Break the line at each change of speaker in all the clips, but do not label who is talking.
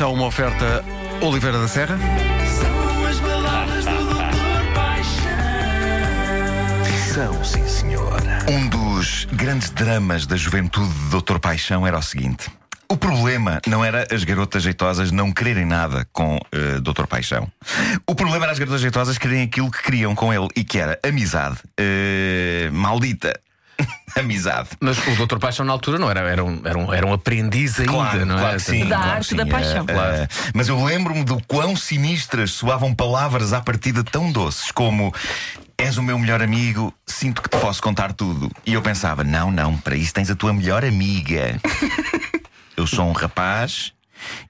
Atenção, uma oferta Oliveira da Serra.
São as baladas do Dr. Paixão.
São, sim, senhor. Um dos grandes dramas da juventude de Dr. Paixão era o seguinte. O problema não era as garotas jeitosas não quererem nada com uh, Dr. Paixão. O problema era as garotas jeitosas quererem aquilo que queriam com ele e que era amizade. Uh, maldita. Amizade.
Mas o Dr. Paixão na altura não era, era um, era um, era um aprendiz ainda,
Claro,
não é?
claro que sim,
Da
claro
arte
que
da
sim.
paixão.
Eh,
Claro.
mas eu lembro-me do quão sinistras soavam palavras à partida tão doces como És o meu melhor amigo, sinto que te posso contar tudo. E eu pensava: não, não, para isso tens a tua melhor amiga. eu sou um rapaz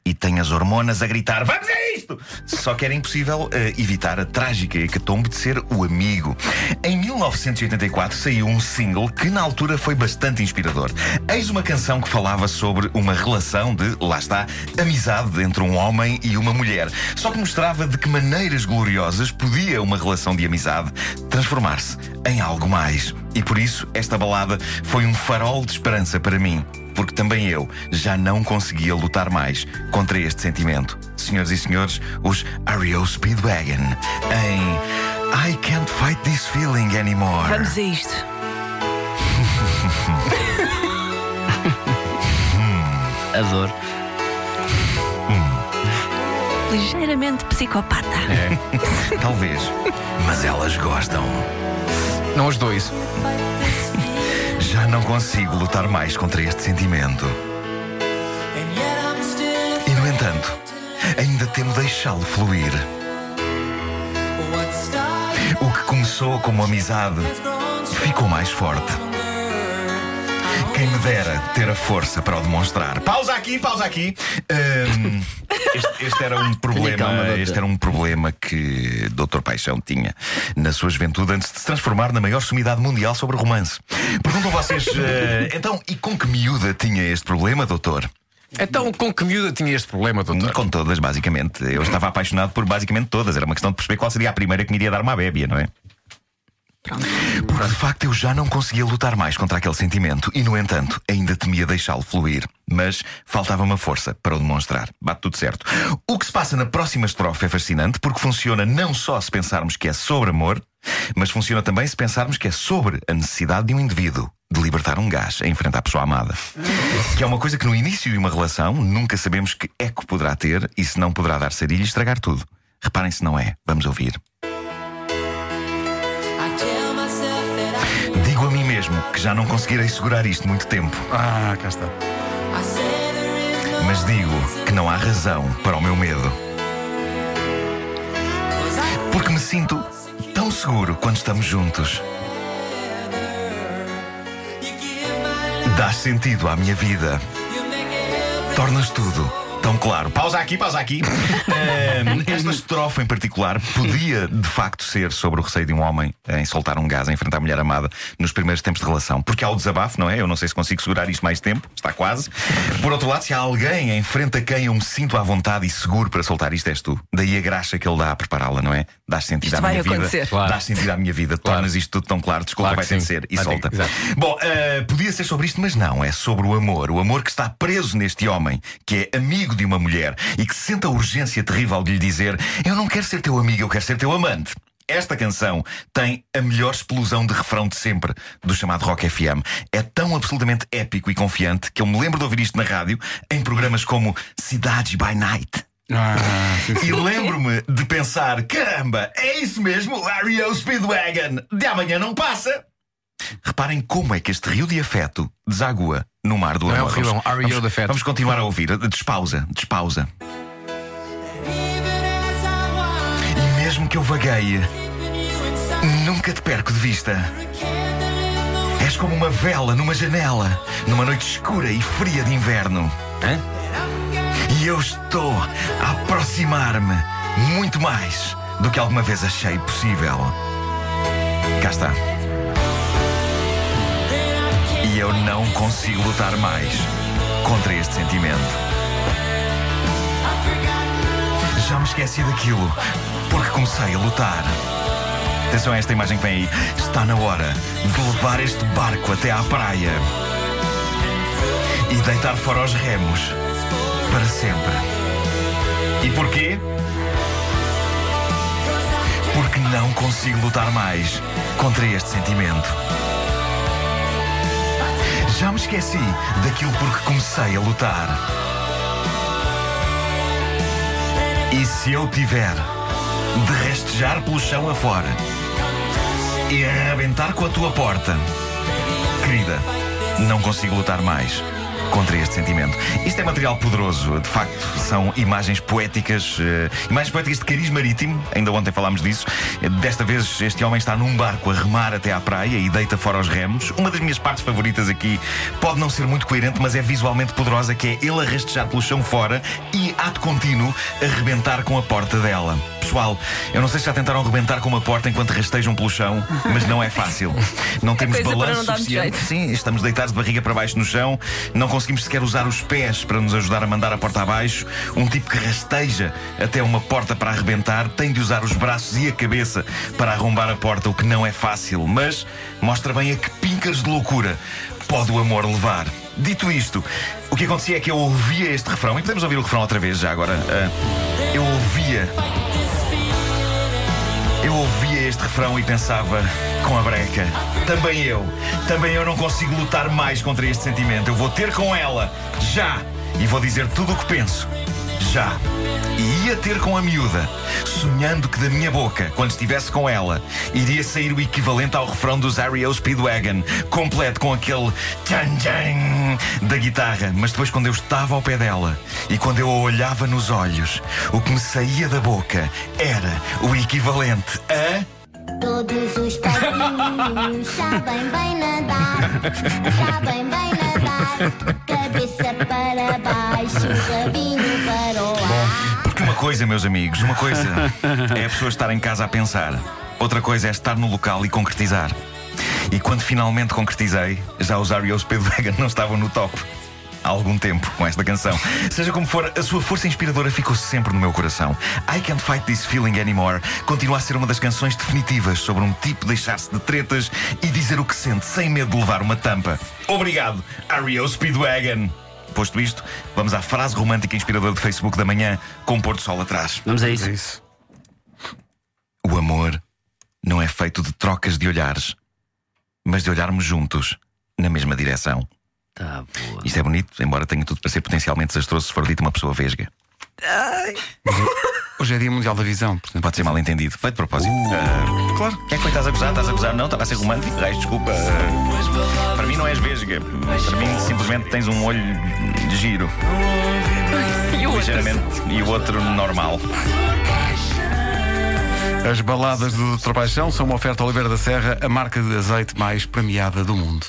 e tenho as hormonas a gritar: Vamos a isto! Só que era impossível eh, evitar a trágica hecatombe de ser o amigo. Em 1984 saiu um single que na altura foi bastante inspirador. Eis uma canção que falava sobre uma relação de, lá está, amizade entre um homem e uma mulher. Só que mostrava de que maneiras gloriosas podia uma relação de amizade transformar-se em algo mais. E por isso esta balada foi um farol de esperança para mim porque também eu já não conseguia lutar mais contra este sentimento. Senhoras e senhores, os REO Speedwagon em I Can't Fight This Feeling Anymore.
Vamos a isto.
Adoro.
Ligeiramente psicopata.
Talvez, mas elas gostam.
Não os dois.
Não consigo lutar mais contra este sentimento. E no entanto, ainda temo deixá-lo fluir. O que começou como amizade ficou mais forte. Quem me dera ter a força para o demonstrar. Pausa aqui, pausa aqui. Hum, este, este era um problema.
calma,
este era um problema que Dr. Paixão tinha na sua juventude antes de se transformar na maior sumidade mundial sobre romance. Perguntam vocês, eh, então, e com que miúda tinha este problema, doutor?
Então, com que miúda tinha este problema, doutor?
Com todas, basicamente. Eu estava apaixonado por basicamente todas. Era uma questão de perceber qual seria a primeira que me iria dar uma bébia, não é? Porque de facto eu já não conseguia lutar mais contra aquele sentimento e, no entanto, ainda temia deixá-lo fluir. Mas faltava-me a força para o demonstrar. Bate tudo certo. O que se passa na próxima estrofe é fascinante porque funciona não só se pensarmos que é sobre amor, mas funciona também se pensarmos que é sobre a necessidade de um indivíduo de libertar um gás a enfrentar a pessoa amada. Que é uma coisa que no início de uma relação nunca sabemos que eco poderá ter e se não poderá dar sarilho e estragar tudo. Reparem se não é. Vamos ouvir. Mesmo que já não conseguirei segurar isto muito tempo,
Ah, cá está.
Mas digo que não há razão para o meu medo. Porque me sinto tão seguro quando estamos juntos. Dás sentido à minha vida. Tornas tudo tão claro. Pausa aqui, pausa aqui. Ahm, esta estrofe em particular podia de facto ser sobre o receio de um homem em soltar um gás, em enfrentar a mulher amada nos primeiros tempos de relação. Porque há o desabafo, não é? Eu não sei se consigo segurar isto mais tempo, está quase. Por outro lado, se há alguém em frente a quem eu me sinto à vontade e seguro para soltar isto, és tu. Daí a graxa que ele dá a prepará-la, não é? Dás sentido
Isto
à minha vida.
Claro.
Dás sentido à minha vida. Tornas isto tudo tão claro. Desculpa,
Claro
vai ter ser. E
Vai
solta. Bom, eh, podia ser sobre isto, mas não. É sobre o amor. O amor que está preso neste homem, que é amigo de uma mulher e que sente a urgência terrível de lhe dizer: Eu não quero ser teu amigo, eu quero ser teu amante. Esta canção tem a melhor explosão de refrão de sempre do chamado Rock FM. É tão absolutamente épico e confiante que eu me lembro de ouvir isto na rádio em programas como Cidades by Night.
Ah, sim, sim.
E lembro-me de pensar: caramba, é isso mesmo, REO Speedwagon, de amanhã não passa. Reparem como é que este rio de afeto desagua no mar do
Não é
amor.
um rio, é um
Vamos- vamos-
de
continuar a ouvir. Despausa, despausa. E mesmo que eu vagueie, nunca te perco de vista. És como uma vela numa janela, numa noite escura e fria de inverno.
Hã?
E eu estou a aproximar-me muito mais do que alguma vez achei possível. Cá está. E eu não consigo lutar mais contra este sentimento. Já me esqueci daquilo, porque comecei a lutar. Atenção a esta imagem que vem aí. Está na hora de levar este barco até à praia e deitar fora os remos para sempre. E porquê? Porque não consigo lutar mais contra este sentimento. Já me esqueci daquilo por que comecei a lutar. E se eu tiver de rastejar pelo chão afora e arrebentar com a tua porta, querida, não consigo lutar mais contra este sentimento. Isto é material poderoso, de facto, são imagens poéticas, eh, imagens poéticas de cariz marítimo, ainda ontem falámos disso. Eh, Desta vez este homem está num barco a remar até à praia e deita fora os remos. Uma das minhas partes favoritas aqui pode não ser muito coerente, mas é visualmente poderosa, que é ele a rastejar pelo chão fora e, ato contínuo, arrebentar com a porta dela. Pessoal, eu não sei se já tentaram arrebentar com uma porta enquanto rastejam pelo chão, mas não é fácil. Não temos
coisa para
balanço suficiente. Sim, estamos deitados de barriga para baixo no chão, não conseguimos sequer usar os pés para nos ajudar a mandar a porta abaixo. Um tipo que rasteja até uma porta para arrebentar tem de usar os braços e a cabeça para arrombar a porta, o que não é fácil, mas mostra bem a que pincas de loucura pode o amor levar. Dito isto, o que acontecia é que eu ouvia este refrão, e podemos ouvir o refrão outra vez já agora. Ah, eu ouvia eu ouvia este refrão e pensava com a breca. Também eu, também eu não consigo lutar mais contra este sentimento. Eu vou ter com ela, já, e vou dizer tudo o que penso, já. E ia ter com a miúda, sonhando que da minha boca, quando estivesse com ela, iria sair o equivalente ao refrão dos REO Speedwagon, completo com aquele tchan tchan da guitarra. Mas depois, quando eu estava ao pé dela e quando eu a olhava nos olhos, o que me saía da boca era o equivalente a.
Todos os padrinhos sabem bem nadar, sabem bem nadar. Cabeça para baixo, rabinho para o ar.
Porque uma coisa, meus amigos, uma coisa é a pessoa estar em casa a pensar, outra coisa é estar no local e concretizar. E quando finalmente concretizei, já os REO Speedwagon não estavam no top. Há algum tempo com esta canção. Seja como for, a sua força inspiradora ficou sempre no meu coração. I Can't Fight This Feeling Anymore continua a ser uma das canções definitivas sobre um tipo deixar-se de tretas e dizer o que sente sem medo de levar uma tampa. Obrigado, REO Speedwagon! Posto isto, vamos à frase romântica inspiradora do Facebook da manhã com o Porto Sol atrás.
Vamos a
É
isso.
isso.
O amor não é feito de trocas de olhares, mas de olharmos juntos na mesma direção.
Tá boa.
Isto é bonito, embora tenha tudo para ser potencialmente desastroso se for dito uma pessoa vesga.
Hoje é Dia Mundial da Visão, portanto.
Pode ser mal entendido. Foi de propósito. Ah,
Claro.
que é que foi? Estás a gozar? Estás a gozar? Não, estava a ser romântico. Ai, desculpa. Ah, para mim não és vesga. Para mim simplesmente tens um olho de giro.
E o outro?
Ligeiramente. E o outro normal.
As baladas do. Paixão são uma oferta Oliveira da Serra, a marca de azeite mais premiada do mundo.